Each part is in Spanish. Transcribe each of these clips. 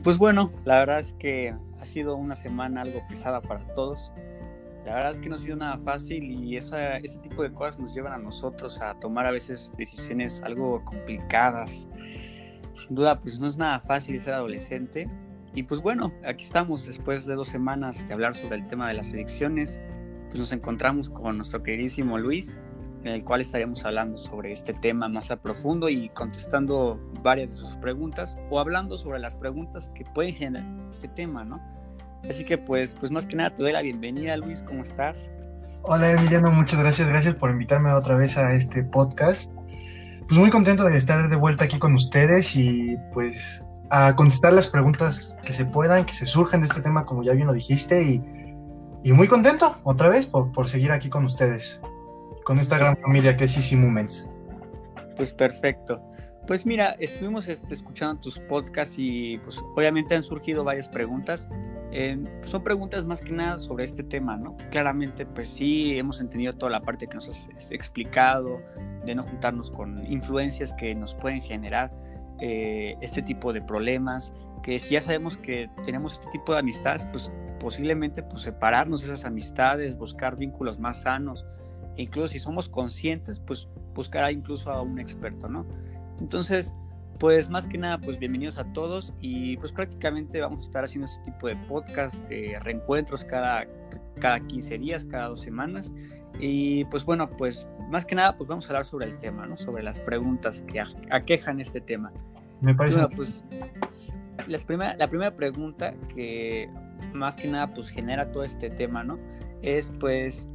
pues bueno, la verdad es que ha sido una semana algo pesada para todos. La verdad es que no ha sido nada fácil y ese tipo de cosas nos llevan a nosotros a tomar a veces decisiones algo complicadas. Sin duda, pues no es nada fácil ser adolescente. Y pues bueno, aquí estamos después de dos semanas de hablar sobre el tema de las adicciones. Pues nos encontramos con nuestro queridísimo Luis en el cual estaríamos hablando sobre este tema más a profundo y contestando varias de sus preguntas o hablando sobre las preguntas que pueden generar este tema, ¿no? Así que pues, pues más que nada te doy la bienvenida, Luis, ¿cómo estás? Hola Emiliano, muchas gracias, gracias por invitarme otra vez a este podcast. Pues muy contento de estar de vuelta aquí con ustedes y pues a contestar las preguntas que se puedan, que se surjan de este tema, como ya bien lo dijiste, y, y muy contento otra vez por, por seguir aquí con ustedes con esta gran familia que es Easy Moments. Pues perfecto. Pues mira, estuvimos escuchando tus podcasts y pues obviamente han surgido varias preguntas. son preguntas más que nada sobre este tema, ¿no? Claramente, pues sí, hemos entendido toda la parte que nos has explicado, de no juntarnos con influencias que nos pueden generar eh, este tipo de problemas, que si ya sabemos que tenemos este tipo de amistades, pues posiblemente pues separarnos de esas amistades, buscar vínculos más sanos, incluso si somos conscientes, pues buscará incluso a un experto, ¿no? Entonces, pues más que nada, pues bienvenidos a todos y pues prácticamente vamos a estar haciendo este tipo de podcast, de reencuentros cada, cada 15 días, cada dos semanas. Y pues bueno, pues más que nada, pues vamos a hablar sobre el tema, ¿no? Sobre las preguntas que aquejan este tema. Me parece. Bueno, pues primera, la primera pregunta que más que nada pues genera todo este tema, ¿no? Es pues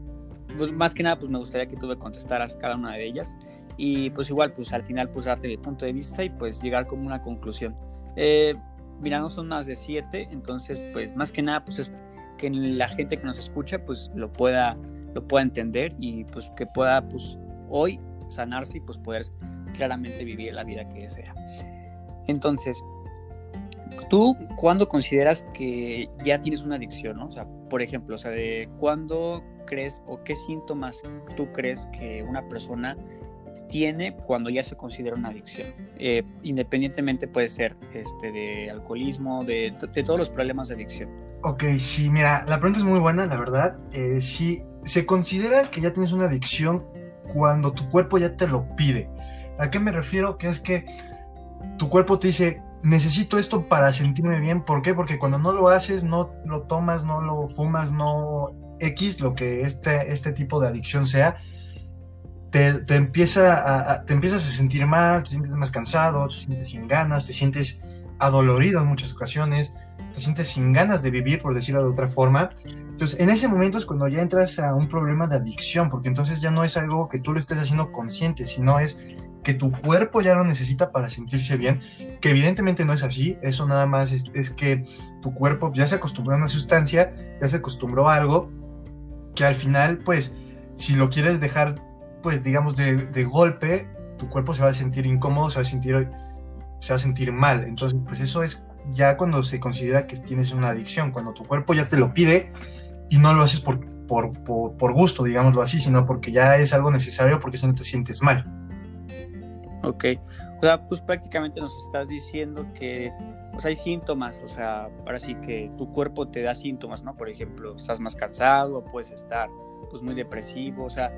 pues más que nada, pues me gustaría que tú me contestaras cada una de ellas y pues igual, pues al final, pues darte mi punto de vista y pues llegar como una conclusión. Eh, mira, no son más de siete, entonces, pues más que nada, pues es que la gente que nos escucha, pues lo pueda, lo pueda entender y pues que pueda, pues hoy sanarse y pues poder claramente vivir la vida que desea. Entonces, ¿tú cuándo consideras que ya tienes una adicción? ¿no? O sea, por ejemplo, o sea, de cuándo crees o qué síntomas tú crees que una persona tiene cuando ya se considera una adicción. Eh, independientemente puede ser este, de alcoholismo, de, todos los problemas de adicción. Ok, sí, mira, la pregunta es muy buena, la verdad. Eh, si se considera que ya tienes una adicción cuando tu cuerpo ya te lo pide. ¿A qué me refiero? Que es que tu cuerpo te dice, necesito esto para sentirme bien. ¿Por qué? Porque cuando no lo haces, no lo tomas, no lo fumas, no X, lo que este, este tipo de adicción sea, te, te empieza te empiezas a sentir mal, te sientes más cansado, te sientes sin ganas, te sientes adolorido en muchas ocasiones, te sientes sin ganas de vivir, por decirlo de otra forma. Entonces, en ese momento es cuando ya entras a un problema de adicción, porque entonces ya no es algo que tú lo estés haciendo consciente, sino es que tu cuerpo ya lo necesita para sentirse bien, que evidentemente no es así, eso nada más es, es que tu cuerpo ya se acostumbró a una sustancia, ya se acostumbró a algo, que al final, pues, si lo quieres dejar, pues, digamos, de, de golpe, tu cuerpo se va a sentir incómodo, se va a sentir, se va a sentir mal. Entonces, pues eso es ya cuando se considera que tienes una adicción, cuando tu cuerpo ya te lo pide y no lo haces por, por, por, por gusto, digámoslo así, sino porque ya es algo necesario porque si no te sientes mal. Ok, o sea, pues prácticamente nos estás diciendo que pues hay síntomas, o sea, ahora sí que tu cuerpo te da síntomas, ¿no? Por ejemplo, estás más cansado, puedes estar pues muy depresivo, o sea,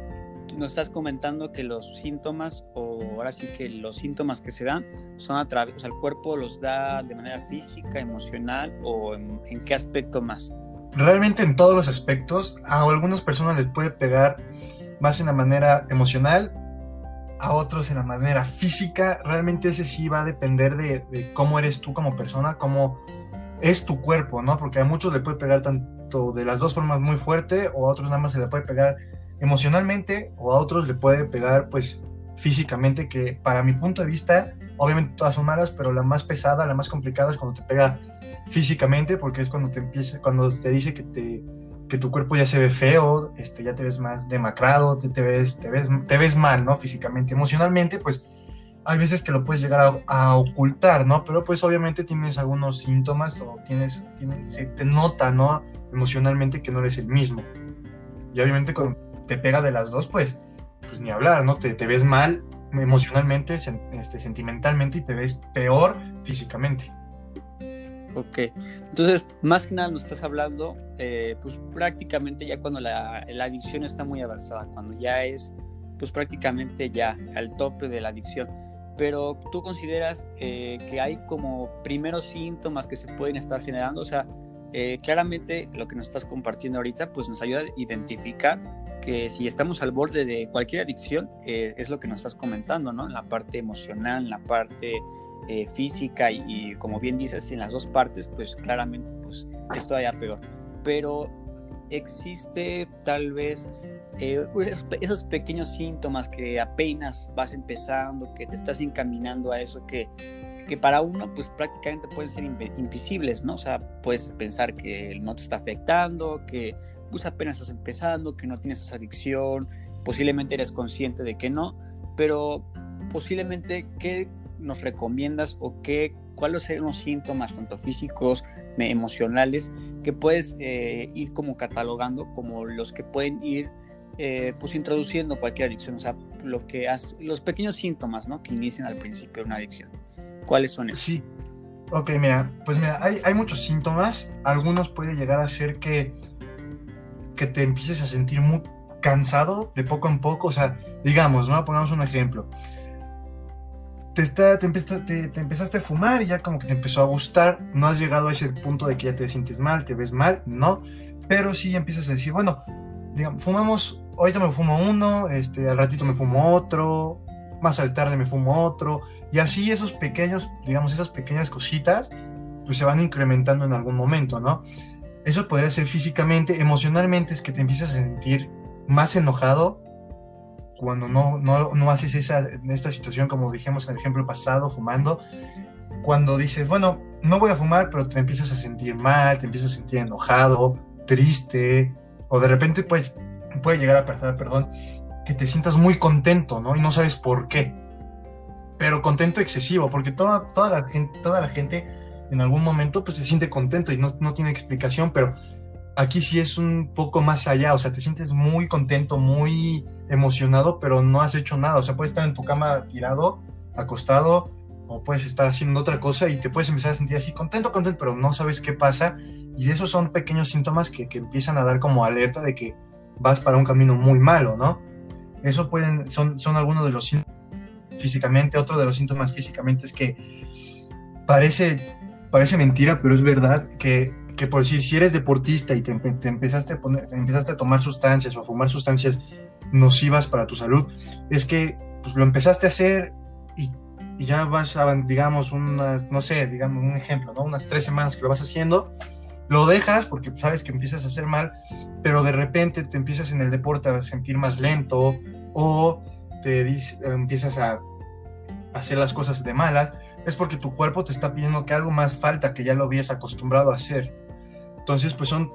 nos estás comentando que los síntomas, o ahora sí que los síntomas que se dan, son a través, o sea, el cuerpo los da de manera física, emocional, o en, en qué aspecto más. Realmente en todos los aspectos, a algunas personas les puede pegar más en la manera emocional, a otros en la manera física, realmente ese sí va a depender de, cómo eres tú como persona, cómo es tu cuerpo, ¿no? Porque a muchos le puede pegar tanto de las dos formas muy fuerte, o a otros nada más se le puede pegar emocionalmente, o a otros le puede pegar pues físicamente, que para mi punto de vista, obviamente todas son malas, pero la más pesada, la más complicada es cuando te pega físicamente, porque es cuando te empieza, cuando te dice que te que tu cuerpo ya se ve feo, este, ya te ves más demacrado, te, ves, te, ves, te ves mal, ¿no? Físicamente, emocionalmente, pues hay veces que lo puedes llegar a, ocultar, ¿no? Pero pues obviamente tienes algunos síntomas o tienes, se te nota, ¿no? Emocionalmente que no eres el mismo. Y obviamente cuando te pega de las dos, pues, pues ni hablar, ¿no? Te, te ves mal emocionalmente, este, sentimentalmente y te ves peor físicamente. Ok, entonces más que nada nos estás hablando, eh, pues prácticamente ya cuando la, la, adicción está muy avanzada, cuando ya es, pues prácticamente ya al tope de la adicción. Pero tú consideras eh, que hay como primeros síntomas que se pueden estar generando, o sea, eh, claramente lo que nos estás compartiendo ahorita, pues nos ayuda a identificar que si estamos al borde de cualquier adicción, es lo que nos estás comentando, ¿no? En la parte emocional, en la parte eh, física y, como bien dices, en las dos partes, pues claramente pues, es todavía peor. Pero existe tal vez eh, esos, pequeños síntomas que apenas vas empezando, que te estás encaminando a eso, que, que para uno pues prácticamente pueden ser invisibles, ¿no? O sea, puedes pensar que no te está afectando, que pues apenas estás empezando, que no tienes esa adicción, posiblemente eres consciente de que no, pero posiblemente qué nos recomiendas o qué, cuáles son los síntomas, tanto físicos, emocionales, que puedes eh, ir como catalogando como los que pueden ir eh, pues introduciendo cualquier adicción, o sea, lo que hace, los pequeños síntomas, ¿no? Que inician al principio una adicción. ¿Cuáles son esos? Sí. Ok, mira, pues mira, hay, hay muchos síntomas. Algunos puede llegar a ser que, que te empieces a sentir muy cansado de poco en poco. O sea, digamos, ¿no? Pongamos un ejemplo te, empezaste a fumar y ya como que te empezó a gustar, no has llegado a ese punto de que ya te sientes mal, te ves mal, no, pero sí empiezas a decir, bueno, digamos, fumamos, ahorita me fumo uno, este, al ratito me fumo otro, más al tarde me fumo otro, y así esos pequeños, digamos, esas pequeñas cositas, pues se van incrementando en algún momento, ¿no? Eso podría ser físicamente, emocionalmente es que te empiezas a sentir más enojado, cuando no, no, no haces esa, esta situación, como dijimos en el ejemplo pasado, fumando, cuando dices, bueno, no voy a fumar, pero te empiezas a sentir mal, te empiezas a sentir enojado, triste, o de repente puede, puede llegar a pasar, perdón, que te sientas muy contento, ¿no? Y no sabes por qué. Pero contento excesivo, porque toda, toda, la, gente, toda la gente en algún momento pues se siente contento y no, no tiene explicación, pero aquí sí es un poco más allá, o sea, te sientes muy contento, muy emocionado, pero no has hecho nada, o sea, puedes estar en tu cama tirado, acostado, o puedes estar haciendo otra cosa y te puedes empezar a sentir así contento, contento, pero no sabes qué pasa, y esos son pequeños síntomas que, empiezan a dar como alerta de que vas para un camino muy malo, ¿no? Eso pueden, son, son algunos de los síntomas físicamente, otro de los síntomas físicamente es que parece, parece mentira, pero es verdad que que por si, si eres deportista y te, empezaste, a poner, empezaste a tomar sustancias o a fumar sustancias nocivas para tu salud, es que pues, lo empezaste a hacer y, ya vas a, digamos, unas, no sé, digamos un ejemplo, ¿no? Unas tres semanas que lo vas haciendo, lo dejas porque sabes que empiezas a hacer mal, pero de repente te empiezas en el deporte a sentir más lento o te empiezas a hacer las cosas de malas, es porque tu cuerpo te está pidiendo que algo más falta que ya lo habías acostumbrado a hacer. Entonces, pues son,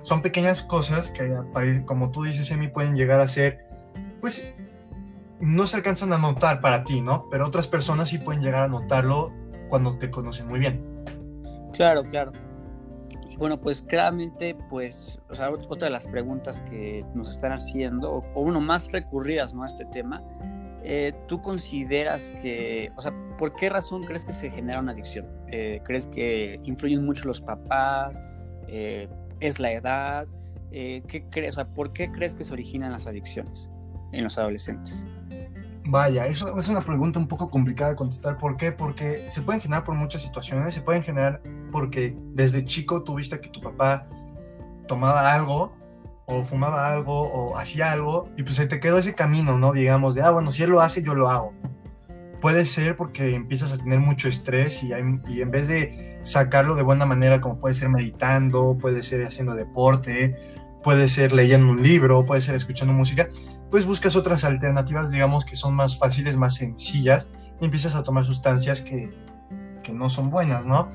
son pequeñas cosas que, como tú dices, Emi, pueden llegar a ser, pues, no se alcanzan a notar para ti, ¿no? Pero otras personas sí pueden llegar a notarlo cuando te conocen muy bien. Claro, claro. Y bueno, pues claramente, pues, o sea, otra de las preguntas que nos están haciendo, o, uno más recurridas, ¿no? A este tema, eh, ¿tú consideras que, o sea, por qué razón crees que se genera una adicción? Eh, ¿Crees que influyen mucho los papás? Eh, es la edad, eh, ¿qué crees? ¿Por qué crees que se originan las adicciones en los adolescentes? Vaya, eso es una pregunta un poco complicada de contestar. ¿Por qué? Porque se pueden generar por muchas situaciones. Se pueden generar porque desde chico tuviste que tu papá tomaba algo o fumaba algo o hacía algo y pues se te quedó ese camino, ¿no? Digamos, de, ah, bueno, si él lo hace, yo lo hago. Puede ser porque empiezas a tener mucho estrés y, y en vez de sacarlo de buena manera, como puede ser meditando, puede ser haciendo deporte, puede ser leyendo un libro, puede ser escuchando música, pues buscas otras alternativas, digamos, que son más fáciles, más sencillas, y empiezas a tomar sustancias que, que no son buenas, ¿no?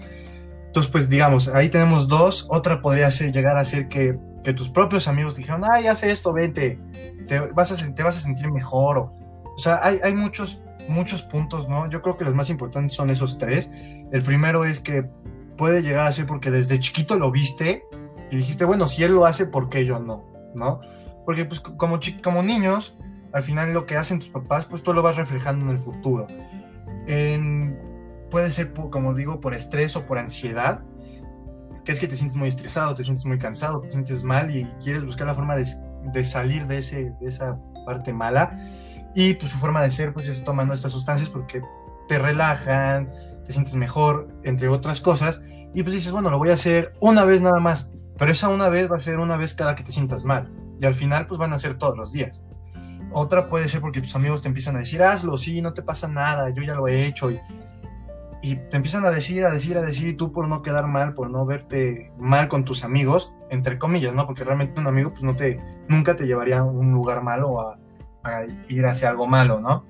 Entonces, pues digamos, ahí tenemos dos. Otra podría ser llegar a ser que, que tus propios amigos te dijeron, ay, haz esto, vente, te vas a, te vas a sentir mejor. O, o sea, hay, hay muchos muchos puntos, ¿no? Yo creo que los más importantes son esos tres. El primero es que puede llegar a ser porque desde chiquito lo viste y dijiste, bueno, si él lo hace, ¿por qué yo no? ¿No? Porque pues como, como niños, al final lo que hacen tus papás, pues tú lo vas reflejando en el futuro. puede ser, como digo, por estrés o por ansiedad. que es que te sientes muy estresado, te sientes muy cansado, te sientes mal y quieres buscar la forma de, de salir de, ese, de esa parte mala. Y pues su forma de ser pues es tomando estas sustancias porque te relajan, te sientes mejor, entre otras cosas. Y pues dices, bueno, lo voy a hacer una vez nada más, pero esa una vez va a ser una vez cada que te sientas mal. Y al final pues van a ser todos los días. Otra puede ser porque tus amigos te empiezan a decir, hazlo, sí, no te pasa nada, yo ya lo he hecho. Y, te empiezan a decir, a decir, a decir, y tú por no quedar mal, por no verte mal con tus amigos, entre comillas, ¿no? Porque realmente un amigo pues no te, nunca te llevaría a un lugar malo o a, ir hacia algo malo, ¿no?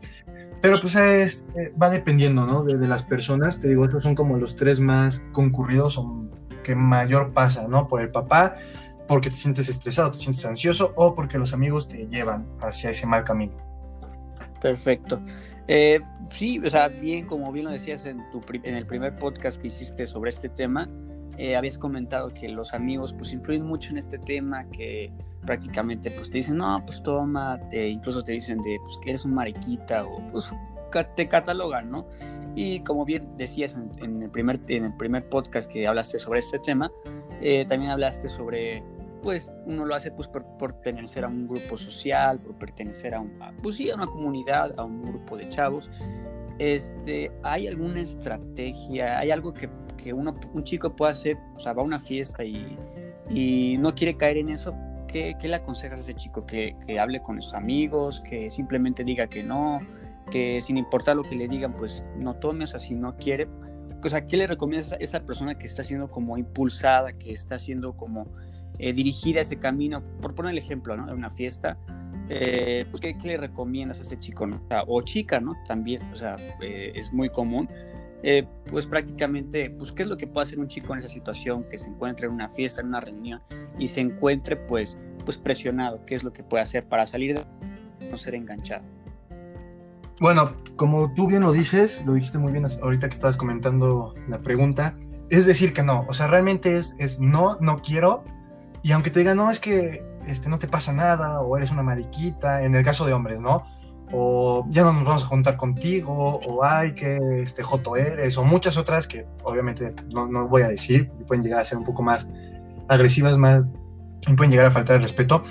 Pero pues es, eh, va dependiendo, ¿no? De, de, las personas, te digo, estos son como los tres más concurridos o que mayor pasa, ¿no? Por el papá, porque te sientes estresado, te sientes ansioso o porque los amigos te llevan hacia ese mal camino. Perfecto. Eh, sí, o sea, bien, como bien lo decías en, tu, en el primer podcast que hiciste sobre este tema, eh, habías comentado que los amigos pues influyen mucho en este tema, que prácticamente pues te dicen, no, pues toma, incluso te dicen de pues que eres un mariquita o pues te catalogan, ¿no? Y como bien decías en, el, primer, en el primer podcast que hablaste sobre este tema, eh, también hablaste sobre pues uno lo hace pues por, pertenecer a un grupo social, por pertenecer a, un, pues sí, a una comunidad, a un grupo de chavos. Este, ¿Hay alguna estrategia, hay algo que, que uno, un chico puede hacer, o sea, va a una fiesta y, y no quiere caer en eso? ¿Qué, ¿Qué, le aconsejas a ese chico? ¿Que, ¿Que hable con sus amigos? ¿Que simplemente diga que no? ¿Que sin importar lo que le digan, pues no tome? O sea, si no quiere, o sea, ¿qué le recomiendas a esa persona que está siendo como impulsada, que está siendo como eh, dirigir a ese camino, por poner el ejemplo, ¿no? De una fiesta, eh, pues ¿qué, le recomiendas a ese chico, ¿no? O, chica, ¿no? También, o sea, eh, es muy común. Pues prácticamente, pues qué es lo que puede hacer un chico en esa situación, que se encuentre en una fiesta, en una reunión y se encuentre pues, pues presionado, qué es lo que puede hacer para salir de no ser enganchado. Bueno, como tú bien lo dices, lo dijiste muy bien ahorita que estabas comentando la pregunta, es decir que no, o sea, realmente es, es no, no quiero, y aunque te digan, no, es que este, no te pasa nada, o eres una mariquita, en el caso de hombres, ¿no? O ya no nos vamos a juntar contigo, o ay, que este joto eres, o muchas otras que obviamente no, no voy a decir, pueden llegar a ser un poco más agresivas, más, y pueden llegar a faltar el respeto.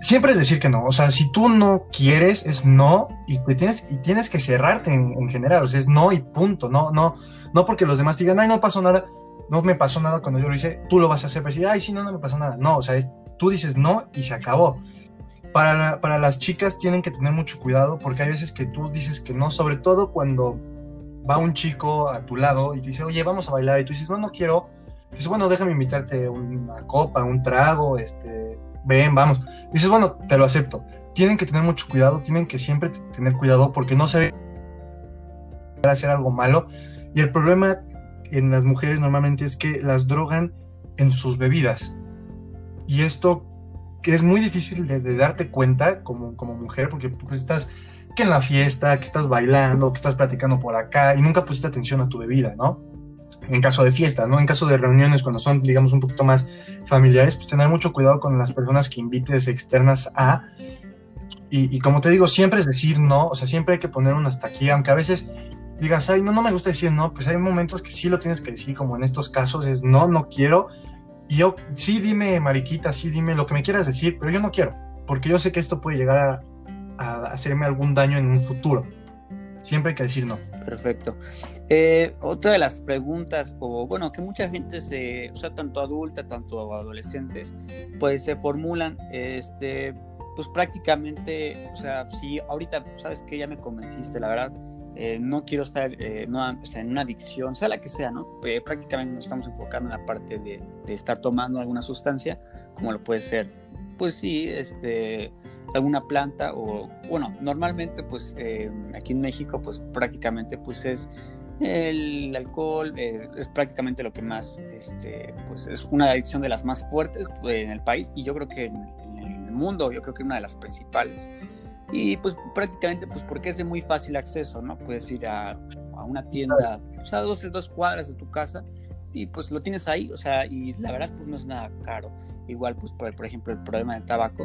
Siempre es decir que no, o sea, si tú no quieres, es no, y, tienes, y tienes que cerrarte en, en general, o sea, es no y punto, no, no, no porque los demás digan, ay, no pasó nada, no me pasó nada cuando yo lo hice, tú lo vas a hacer, para decir, ay, sí, no, no me pasó nada. No, o sea, tú dices no y se acabó. Para, las chicas tienen que tener mucho cuidado porque hay veces que tú dices que no, sobre todo cuando va un chico a tu lado y te dice, oye, vamos a bailar, y tú dices, no, no quiero. Dices, bueno, déjame invitarte una copa, un trago, este, ven, vamos. Dices, bueno, te lo acepto. Tienen que tener mucho cuidado, tienen que siempre tener cuidado porque no se hacer algo malo. Y el problema en las mujeres normalmente es que las drogan en sus bebidas. Y esto que es muy difícil de, darte cuenta como, como mujer, porque pues estás que en la fiesta, que estás bailando, que estás platicando por acá y nunca pusiste atención a tu bebida, ¿no? En caso de fiesta, ¿no? En caso de reuniones cuando son, digamos, un poquito más familiares, pues tener mucho cuidado con las personas que invites externas a. Y, y como te digo, siempre es decir no, o sea, siempre hay que poner un hasta aquí, aunque a veces digas, ay, no, no me gusta decir no, pues hay momentos que sí lo tienes que decir, como en estos casos es no, no quiero. Y yo, sí, dime, mariquita, sí, dime lo que me quieras decir, pero yo no quiero, porque yo sé que esto puede llegar a, hacerme algún daño en un futuro. Siempre hay que decir no. Perfecto. Eh, otra de las preguntas, o bueno, que mucha gente se, o sea, tanto adulta, tanto adolescentes, pues se formulan, este, pues prácticamente, o sea, si ahorita, sabes que ya me convenciste, la verdad, eh, no quiero estar eh, en una adicción, sea la que sea, ¿no? Eh, prácticamente nos estamos enfocando en la parte de, estar tomando alguna sustancia, como lo puede ser, pues sí, este, alguna planta o, bueno, normalmente pues aquí en México pues prácticamente pues es el alcohol, es prácticamente lo que más, este, pues es una adicción de las más fuertes en el país y yo creo que en, en el mundo, yo creo que una de las principales. Y pues prácticamente pues porque es de muy fácil acceso, ¿no? Puedes ir a, a una tienda, o sea, dos, dos cuadras de tu casa y pues lo tienes ahí, o sea, y la verdad pues no es nada caro. Igual pues por, por ejemplo el problema del tabaco,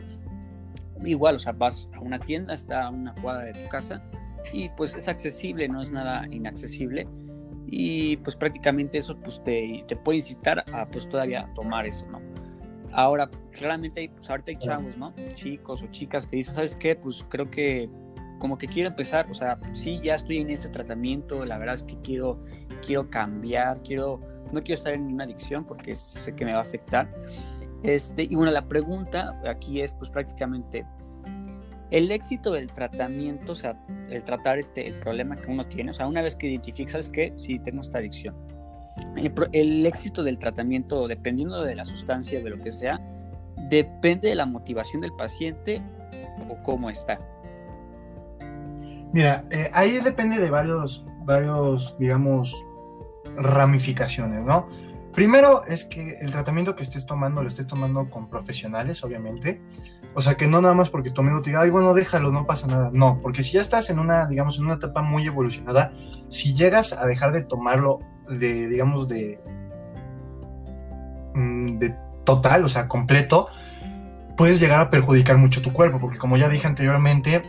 igual, o sea, vas a una tienda, está a una cuadra de tu casa y pues es accesible, no es nada inaccesible. y pues prácticamente eso pues te, te puede incitar a pues todavía tomar eso, ¿no? Ahora, realmente pues ahorita hay chavos, ¿no? Chicos o chicas que dicen, ¿sabes qué? Pues creo que como que quiero empezar, o sea, sí, ya estoy en este tratamiento, la verdad es que quiero, quiero cambiar, quiero, no quiero estar en una adicción porque sé que me va a afectar. Este, y bueno, la pregunta aquí es pues prácticamente, el éxito del tratamiento, o sea, el tratar este, el problema que uno tiene, o sea, una vez que identificas, ¿sabes qué? Sí, tengo esta adicción. El, éxito del tratamiento, dependiendo de la sustancia, de lo que sea, depende de la motivación del paciente o cómo está. Mira, eh, ahí depende de varios, varios, digamos, ramificaciones, ¿no? Primero es que el tratamiento que estés tomando lo estés tomando con profesionales, obviamente. O sea, que no nada más porque tu amigo te diga, ay, bueno, déjalo, no pasa nada. No, porque si ya estás en una, digamos, en una etapa muy evolucionada, si llegas a dejar de tomarlo de, digamos, de, mm, de total, o sea, completo, puedes llegar a perjudicar mucho tu cuerpo, porque como ya dije anteriormente,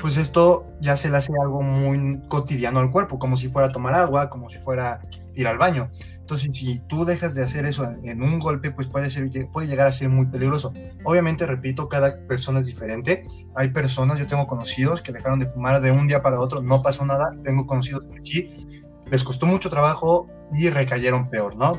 pues esto ya se le hace algo muy cotidiano al cuerpo, como si fuera a tomar agua, como si fuera ir al baño. Entonces, si tú dejas de hacer eso en, un golpe, pues puede, ser, puede llegar a ser muy peligroso. Obviamente, repito, cada persona es diferente. Hay personas, yo tengo conocidos que dejaron de fumar de un día para otro, no pasó nada. Tengo conocidos que sí, les costó mucho trabajo y recayeron peor, ¿no?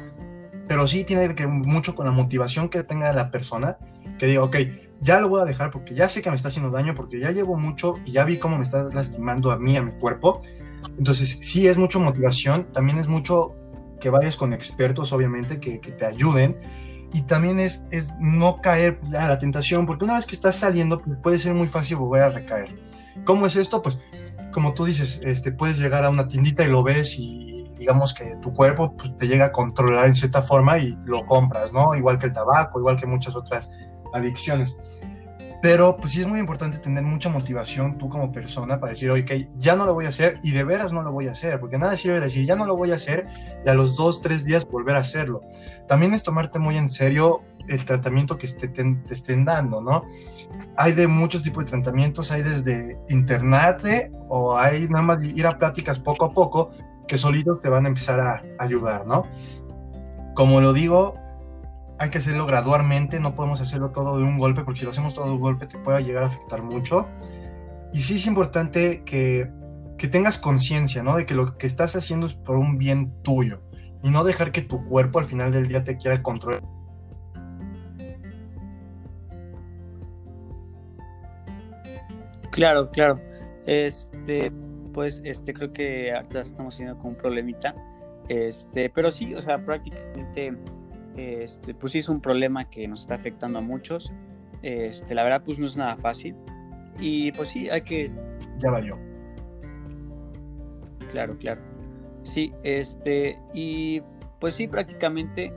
Pero sí tiene que ver mucho con la motivación que tenga la persona, que diga, ok, ya lo voy a dejar porque ya sé que me está haciendo daño, porque ya llevo mucho y ya vi cómo me está lastimando a mí, a mi cuerpo. Entonces, sí es mucho motivación, también es mucho que vayas con expertos, obviamente, que, te ayuden. Y también es, es no caer a la tentación, porque una vez que estás saliendo, pues, puede ser muy fácil volver a recaer. ¿Cómo es esto? Pues, como tú dices, este, puedes llegar a una tiendita y lo ves y digamos que tu cuerpo pues, te llega a controlar en cierta forma y lo compras, ¿no? Igual que el tabaco, igual que muchas otras adicciones. Pero pues sí es muy importante tener mucha motivación tú como persona para decir, oye, ya no lo voy a hacer y de veras no lo voy a hacer, porque nada sirve decir, ya no lo voy a hacer y a los dos, tres días volver a hacerlo. También es tomarte muy en serio el tratamiento que te, te, estén dando, ¿no? Hay de muchos tipos de tratamientos, hay desde internate o hay nada más ir a pláticas poco a poco que solitos te van a empezar a ayudar, ¿no? Como lo digo, hay que hacerlo gradualmente, no podemos hacerlo todo de un golpe, porque si lo hacemos todo de un golpe te puede llegar a afectar mucho. Y sí es importante que, que tengas conciencia, ¿no? De que lo que estás haciendo es por un bien tuyo y no dejar que tu cuerpo al final del día te quiera controlar. Claro, claro. Este, pues, este, creo que ahorita estamos teniendo como un problemita. Este, pero sí, o sea, prácticamente este, pues sí es un problema que nos está afectando a muchos. Este, la verdad, pues no es nada fácil. Y pues sí, hay que... Ya valió. Claro, claro. Sí, este, y pues sí, prácticamente,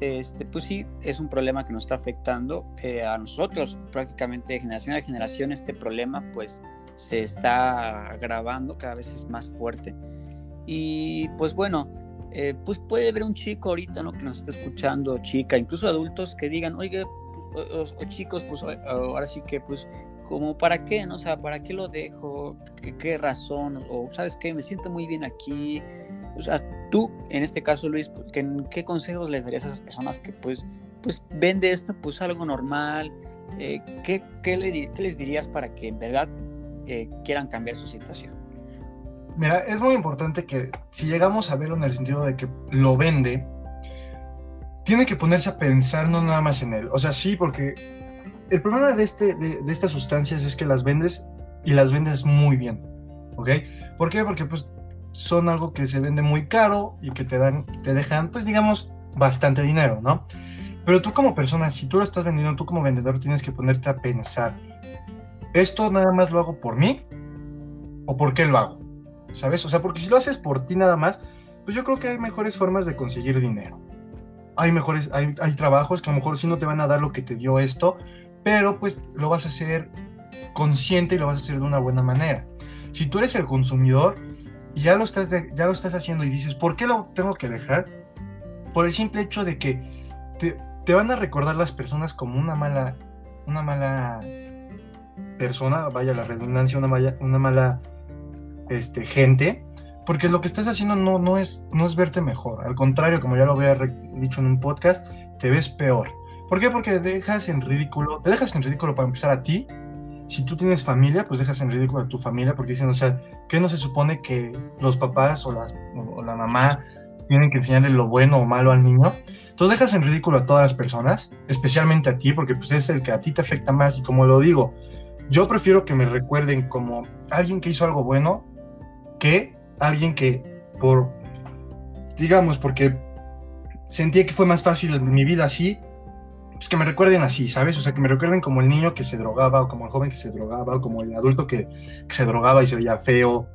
este, pues sí, es un problema que nos está afectando eh, a nosotros, prácticamente de generación a generación, este problema pues se está agravando, cada vez es más fuerte. Y pues bueno, eh, pues puede haber un chico ahorita, ¿no? Que nos está escuchando, chica, incluso adultos que digan, oye, pues, o, chicos, pues ahora sí que, pues, como, ¿para qué? ¿No? O sea, ¿para qué lo dejo? ¿Qué, razón? O, ¿sabes qué? Me siento muy bien aquí. O sea, tú, en este caso, Luis, pues, ¿qué, qué consejos les darías a esas personas que, pues, pues ven de esto, pues, algo normal? Eh, ¿qué, qué, les dirías para que en verdad eh, quieran cambiar su situación? Mira, es muy importante que si llegamos a verlo en el sentido de que lo vende, tiene que ponerse a pensar no nada más en él. O sea, sí, porque el problema de, este, de, estas sustancias es que las vendes y las vendes muy bien. ¿Ok? ¿Por qué? Porque pues son algo que se vende muy caro y que te dan, te dejan, pues digamos, bastante dinero, ¿no? Pero tú como persona, si tú lo estás vendiendo, tú como vendedor tienes que ponerte a pensar, ¿esto nada más lo hago por mí? ¿O por qué lo hago? ¿sabes? O sea, porque si lo haces por ti nada más, pues yo creo que hay mejores formas de conseguir dinero. Hay mejores, hay, hay trabajos que a lo mejor sí no te van a dar lo que te dio esto, pero pues lo vas a hacer consciente y lo vas a hacer de una buena manera. Si tú eres el consumidor y ya lo estás, ya lo estás haciendo y dices, ¿por qué lo tengo que dejar? Por el simple hecho de que te, te van a recordar las personas como una mala, una mala persona, vaya la redundancia, una, una mala este, gente, porque lo que estás haciendo no, no, es, no es verte mejor. Al contrario, como ya lo había dicho en un podcast, te ves peor. ¿Por qué? Porque dejas en ridículo, te dejas en ridículo para empezar a ti. Si tú tienes familia, pues dejas en ridículo a tu familia porque dicen, o sea, ¿qué no se supone que los papás o, las, o la mamá tienen que enseñarle lo bueno o malo al niño? Entonces dejas en ridículo a todas las personas, especialmente a ti, porque pues es el que a ti te afecta más y como lo digo, yo prefiero que me recuerden como alguien que hizo algo bueno que alguien que por, digamos, porque sentía que fue más fácil mi vida así, pues que me recuerden así, ¿sabes? O sea, que me recuerden como el niño que se drogaba, o como el joven que se drogaba, o como el adulto que, se drogaba y se veía feo,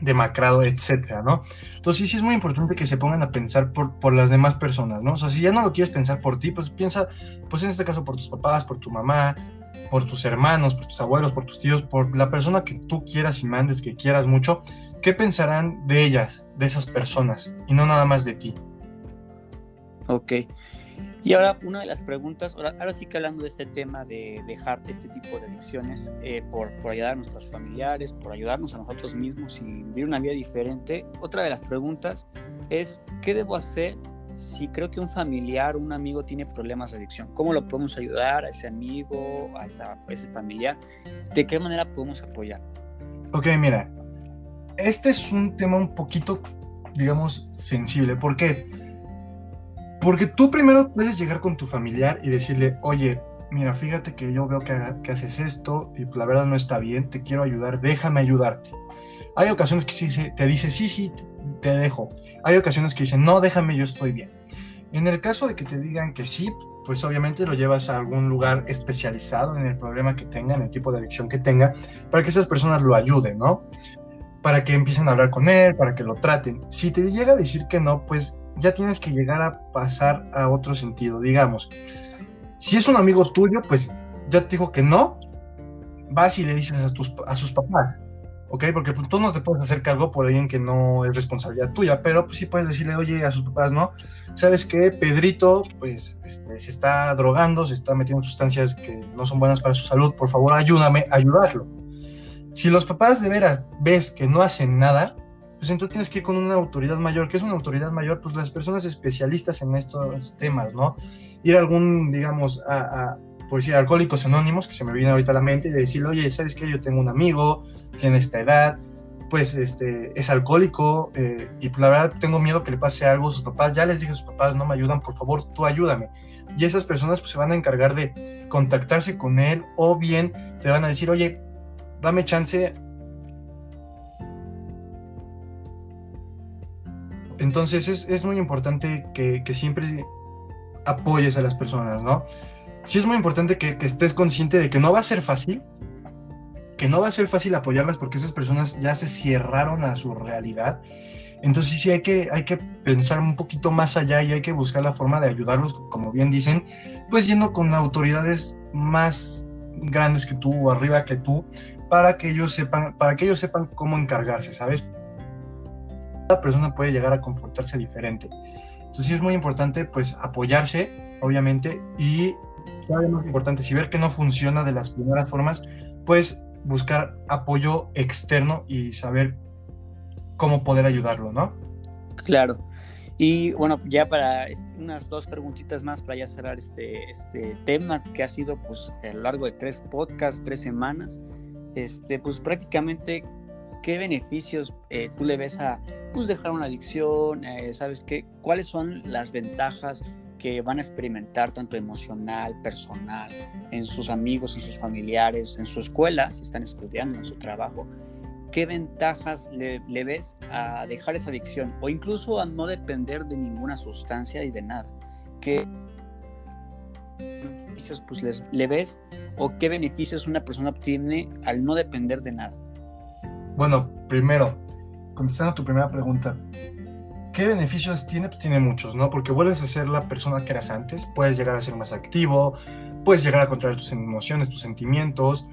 demacrado, etcétera, ¿no? Entonces sí, sí es muy importante que se pongan a pensar por, por las demás personas, ¿no? O sea, si ya no lo quieres pensar por ti, pues piensa, pues en este caso por tus papás, por tu mamá, por tus hermanos, por tus abuelos, por tus tíos, por la persona que tú quieras y mandes, que quieras mucho, ¿qué pensarán de ellas, de esas personas, y no nada más de ti? Ok. Y ahora una de las preguntas, ahora, sí que hablando de este tema de dejar este tipo de adicciones eh, por, por, ayudar a nuestros familiares, por ayudarnos a nosotros mismos y vivir una vida diferente, otra de las preguntas es, ¿qué debo hacer si creo que un familiar, un amigo tiene problemas de adicción? ¿Cómo lo podemos ayudar a ese amigo, a, esa, a ese familiar? ¿De qué manera podemos apoyar? Ok, mira, este es un tema un poquito, digamos, sensible. ¿Por qué? Porque tú primero puedes llegar con tu familiar y decirle, oye, mira, fíjate que yo veo que, haces esto y la verdad no está bien, te quiero ayudar, déjame ayudarte. Hay ocasiones que sí, te dice, sí, sí, te dejo. Hay ocasiones que dicen, no, déjame, yo estoy bien. En el caso de que te digan que sí, pues obviamente lo llevas a algún lugar especializado en el problema que tenga, en el tipo de adicción que tenga, para que esas personas lo ayuden, ¿no? para que empiecen a hablar con él, para que lo traten. Si te llega a decir que no, pues ya tienes que llegar a pasar a otro sentido, digamos. Si es un amigo tuyo, pues ya te dijo que no, vas y le dices a, tus, a sus papás, ¿ok? Porque pues, tú no te puedes hacer cargo por alguien que no es responsabilidad tuya, pero pues sí puedes decirle, oye, a sus papás, ¿no? ¿Sabes qué? Pedrito, pues este, se está drogando, se está metiendo sustancias que no son buenas para su salud, por favor, ayúdame a ayudarlo. Si los papás de veras ves que no hacen nada, pues entonces tienes que ir con una autoridad mayor. ¿Qué es una autoridad mayor? Pues las personas especialistas en estos temas, ¿no? Ir a algún, digamos, a, por decir, alcohólicos anónimos, que se me viene ahorita a la mente, y decirle, oye, ¿sabes qué? Yo tengo un amigo, tiene esta edad, pues este, es alcohólico eh, y la verdad tengo miedo que le pase algo a sus papás. Ya les dije a sus papás, no me ayudan, por favor, tú ayúdame. Y esas personas pues se van a encargar de contactarse con él o bien te van a decir, oye, dame chance. Entonces es, muy importante que, siempre apoyes a las personas, ¿no? Sí es muy importante que, estés consciente de que no va a ser fácil, que no va a ser fácil apoyarlas porque esas personas ya se cierraron a su realidad. Entonces sí hay que, hay que pensar un poquito más allá y hay que buscar la forma de ayudarlos, como bien dicen, pues yendo con autoridades más grandes que tú o arriba que tú, para que ellos sepan, para que ellos sepan cómo encargarse, ¿sabes? Cada persona puede llegar a comportarse diferente. Entonces sí es muy importante pues apoyarse, obviamente, y todavía más importante, si ver que no funciona de las primeras formas, pues buscar apoyo externo y saber cómo poder ayudarlo, ¿no? Claro. Y bueno, ya para unas dos preguntitas más para ya cerrar este, este tema que ha sido pues a lo largo de tres podcasts, tres semanas este, pues prácticamente qué beneficios eh, tú le ves a pues, dejar una adicción, eh, ¿sabes qué? ¿Cuáles son las ventajas que van a experimentar tanto emocional, personal, en sus amigos, en sus familiares, en su escuela, si están estudiando, en su trabajo? ¿Qué ventajas le, ves a dejar esa adicción o incluso a no depender de ninguna sustancia y de nada? ¿Qué beneficios pues les, le ves o qué beneficios una persona obtiene al no depender de nada? Bueno, primero, contestando a tu primera pregunta, ¿qué beneficios tiene? Pues tiene muchos, ¿no? Porque vuelves a ser la persona que eras antes, puedes llegar a ser más activo, puedes llegar a controlar tus emociones, tus sentimientos,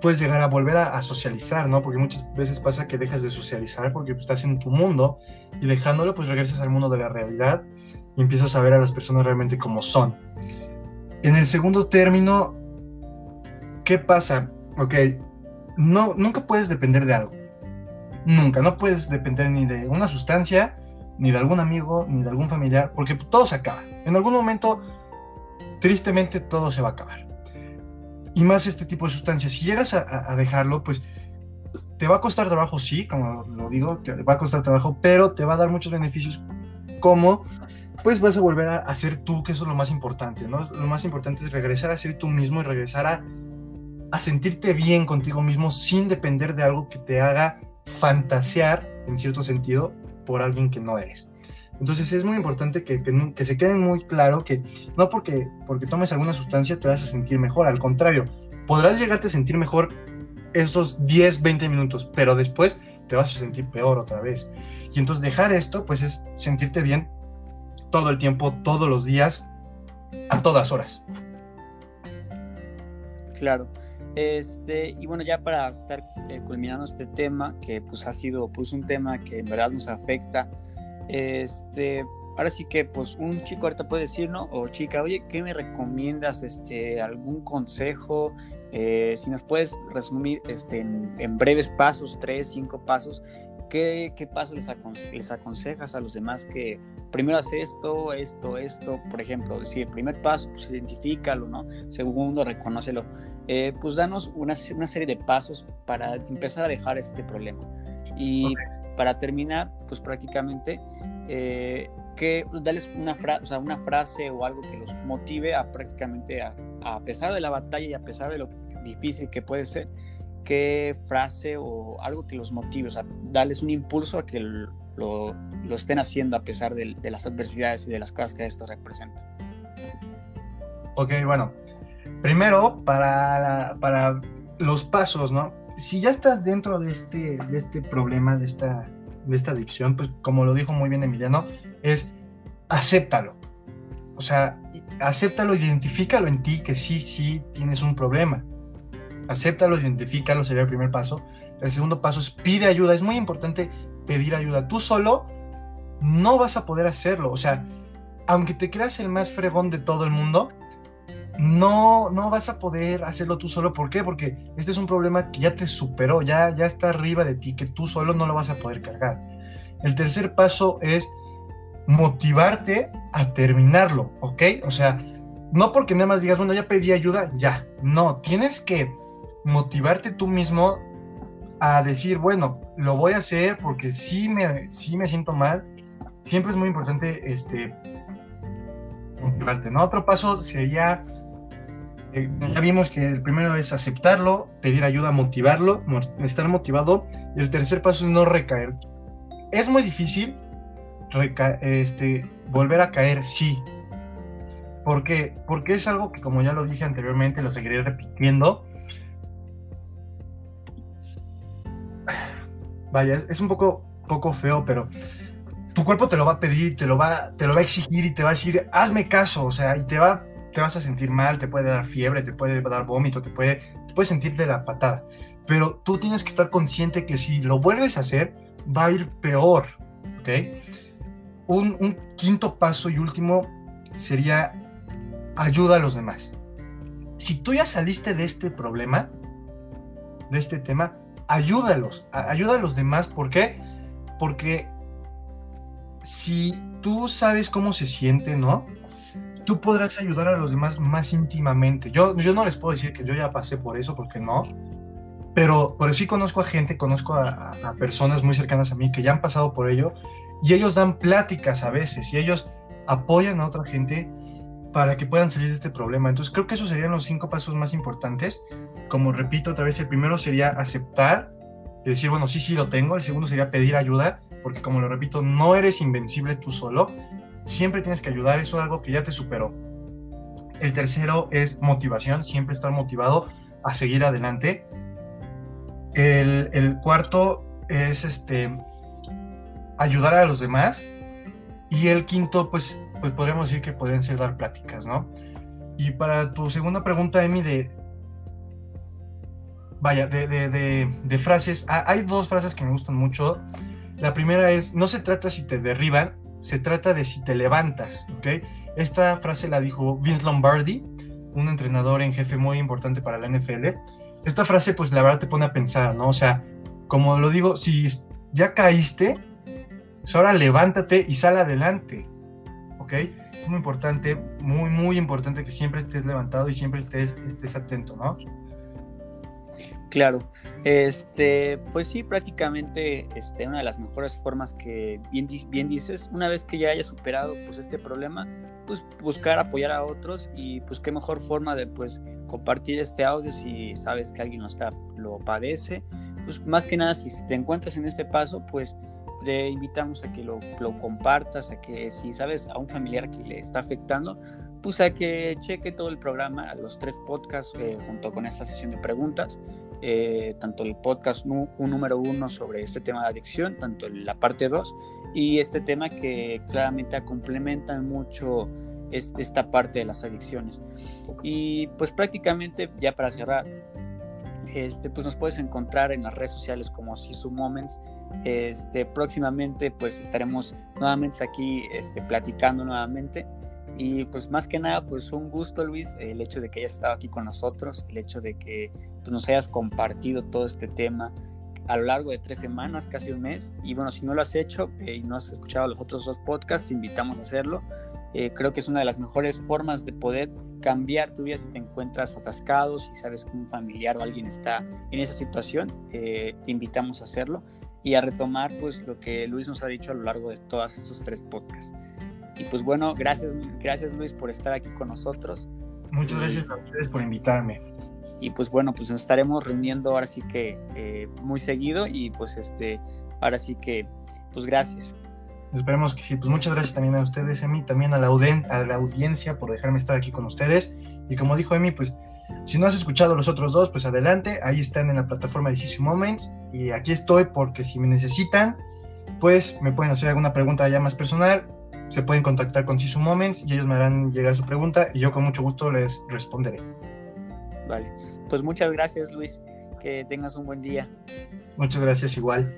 puedes llegar a volver a, socializar, ¿no? Porque muchas veces pasa que dejas de socializar porque pues, estás en tu mundo y dejándolo, pues regresas al mundo de la realidad y empiezas a ver a las personas realmente como son. En el segundo término, ¿qué pasa? Ok, no, nunca puedes depender de algo. Nunca, no puedes depender ni de una sustancia, ni de algún amigo, ni de algún familiar, porque todo se acaba. En algún momento, tristemente, todo se va a acabar. Y más este tipo de sustancias. Si llegas a, dejarlo, pues te va a costar trabajo, sí, como lo digo, te va a costar trabajo, pero te va a dar muchos beneficios como pues vas a volver a, a ser tú, que eso es lo más importante, ¿no? Lo más importante es regresar a ser tú mismo y regresar a, a sentirte bien contigo mismo sin depender de algo que te haga fantasear, en cierto sentido, por alguien que no eres. Entonces es muy importante que, que, se quede muy claro que no porque, porque tomes alguna sustancia te vas a sentir mejor, al contrario, podrás llegarte a sentir mejor esos 10, 20 minutos, pero después te vas a sentir peor otra vez. Y entonces dejar esto, pues es sentirte bien todo el tiempo, todos los días, a todas horas. Claro. Este, y bueno, ya para estar eh, culminando este tema, que pues ha sido pues un tema que en verdad nos afecta, este, ahora sí que pues un chico ahorita puede decir, ¿no? O chica, oye, ¿qué me recomiendas? Este, algún consejo, eh, si nos puedes resumir este, en, breves pasos, tres, cinco pasos, ¿qué, qué pasos les, les, aconsejas a los demás que primero hace esto, esto, esto? Por ejemplo, decir, el primer paso, pues identifícalo, ¿no? Segundo, reconócelo eh, pues danos una, una, serie de pasos para empezar a dejar este problema. Y para terminar, pues prácticamente, eh, que darles una, o sea, una frase o algo que los motive a prácticamente, a, a, pesar de la batalla y a pesar de lo difícil que puede ser, qué frase o algo que los motive, o sea, darles un impulso a que lo, lo estén haciendo a pesar de, las adversidades y de las cosas que esto representa. Ok, bueno, primero, para, para los pasos, ¿no? Si ya estás dentro de este, de este problema, de esta, de esta adicción, pues como lo dijo muy bien Emiliano, es acéptalo. O sea, acéptalo, identifícalo en ti que sí, sí tienes un problema. Acéptalo, identifícalo, sería el primer paso. El segundo paso es pide ayuda. Es muy importante pedir ayuda. Tú solo no vas a poder hacerlo. O sea, aunque te creas el más fregón de todo el mundo, no, no vas a poder hacerlo tú solo. ¿Por qué? Porque este es un problema que ya te superó, ya, ya está arriba de ti, que tú solo no lo vas a poder cargar. El tercer paso es motivarte a terminarlo, ¿ok? O sea, no porque nada más digas, bueno, ya pedí ayuda, ya. No, tienes que motivarte tú mismo a decir, bueno, lo voy a hacer porque sí me, sí me siento mal. Siempre es muy importante este, motivarte, ¿no? Otro paso sería eh, ya vimos que el primero es aceptarlo, pedir ayuda, motivarlo, estar motivado. Y el tercer paso es no recaer. Es muy difícil este, volver a caer, sí. ¿Por qué? Porque es algo que, como ya lo dije anteriormente, lo seguiré repitiendo. Vaya, es, un poco, poco feo, pero tu cuerpo te lo va a pedir, te lo va, te lo va a exigir y te va a decir, hazme caso, o sea, y te va te vas a sentir mal, te puede dar fiebre, te puede dar vómito, te puede, te puedes sentir de la patada. Pero tú tienes que estar consciente que si lo vuelves a hacer, va a ir peor. ¿Ok? Un, un quinto paso y último sería ayuda a los demás. Si tú ya saliste de este problema, de este tema, ayúdalos, ayuda a los demás. ¿Por qué? Porque si tú sabes cómo se siente, ¿no? tú podrás ayudar a los demás más íntimamente. Yo, yo no les puedo decir que yo ya pasé por eso, porque no, pero, pero sí conozco a gente, conozco a, personas muy cercanas a mí que ya han pasado por ello y ellos dan pláticas a veces y ellos apoyan a otra gente para que puedan salir de este problema. Entonces creo que esos serían los cinco pasos más importantes. Como repito otra vez, el primero sería aceptar y decir, bueno, sí, sí lo tengo. El segundo sería pedir ayuda, porque como lo repito, no eres invencible tú solo siempre tienes que ayudar, eso es algo que ya te superó. El tercero es motivación, siempre estar motivado a seguir adelante. El, cuarto es este, ayudar a los demás. Y el quinto, pues, pues podríamos decir que podrían ser dar pláticas, ¿no? Y para tu segunda pregunta, Emi, de... Vaya, de, de frases, ah, hay dos frases que me gustan mucho. La primera es, no se trata si te derriban, se trata de si te levantas, ¿ok? Esta frase la dijo Vince Lombardi, un entrenador en jefe muy importante para la NFL. Esta frase, pues la verdad te pone a pensar, ¿no? O sea, como lo digo, si ya caíste, pues ahora levántate y sal adelante. ¿Ok? Es muy importante, muy, muy importante que siempre estés levantado y siempre estés, estés atento, ¿no? Claro, este, pues sí, prácticamente este, una de las mejores formas que bien, bien dices, una vez que ya haya superado pues este problema, pues buscar apoyar a otros y pues qué mejor forma de pues compartir este audio si sabes que alguien lo, está, lo padece, pues más que nada si te encuentras en este paso, pues te invitamos a que lo, lo compartas, a que si sabes a un familiar que le está afectando, pues a que cheque todo el programa, los tres podcasts eh, junto con esta sesión de preguntas, eh, tanto el podcast un número uno sobre este tema de adicción, tanto la parte dos, y este tema que claramente complementan mucho esta parte de las adicciones. Y pues prácticamente ya para cerrar, este, pues nos puedes encontrar en las redes sociales como Sisu Moments. Este, próximamente pues estaremos nuevamente aquí este, platicando nuevamente. Y pues más que nada, pues un gusto Luis, el hecho de que hayas estado aquí con nosotros, el hecho de que pues, nos hayas compartido todo este tema a lo largo de tres semanas, casi un mes. Y bueno, si no lo has hecho eh, y no has escuchado los otros dos podcasts, te invitamos a hacerlo. Eh, creo que es una de las mejores formas de poder cambiar tu vida si te encuentras atascado, si sabes que un familiar o alguien está en esa situación, eh, te invitamos a hacerlo y a retomar pues lo que Luis nos ha dicho a lo largo de todos esos tres podcasts. Y pues bueno, gracias, gracias Luis por estar aquí con nosotros. Muchas gracias a ustedes por invitarme. Y pues bueno, pues nos estaremos reuniendo ahora sí que eh, muy seguido y pues este, ahora sí que, pues gracias. Esperemos que sí. Pues muchas gracias también a ustedes, Emi, también a la, a la audiencia por dejarme estar aquí con ustedes. Y como dijo Emi, pues si no has escuchado los otros dos, pues adelante. Ahí están en la plataforma de Sisu Moments. Y aquí estoy porque si me necesitan, pues me pueden hacer alguna pregunta ya más personal se pueden contactar con Sisu Moments y ellos me harán llegar su pregunta y yo con mucho gusto les responderé. Vale, pues muchas gracias Luis, que tengas un buen día. Muchas gracias igual.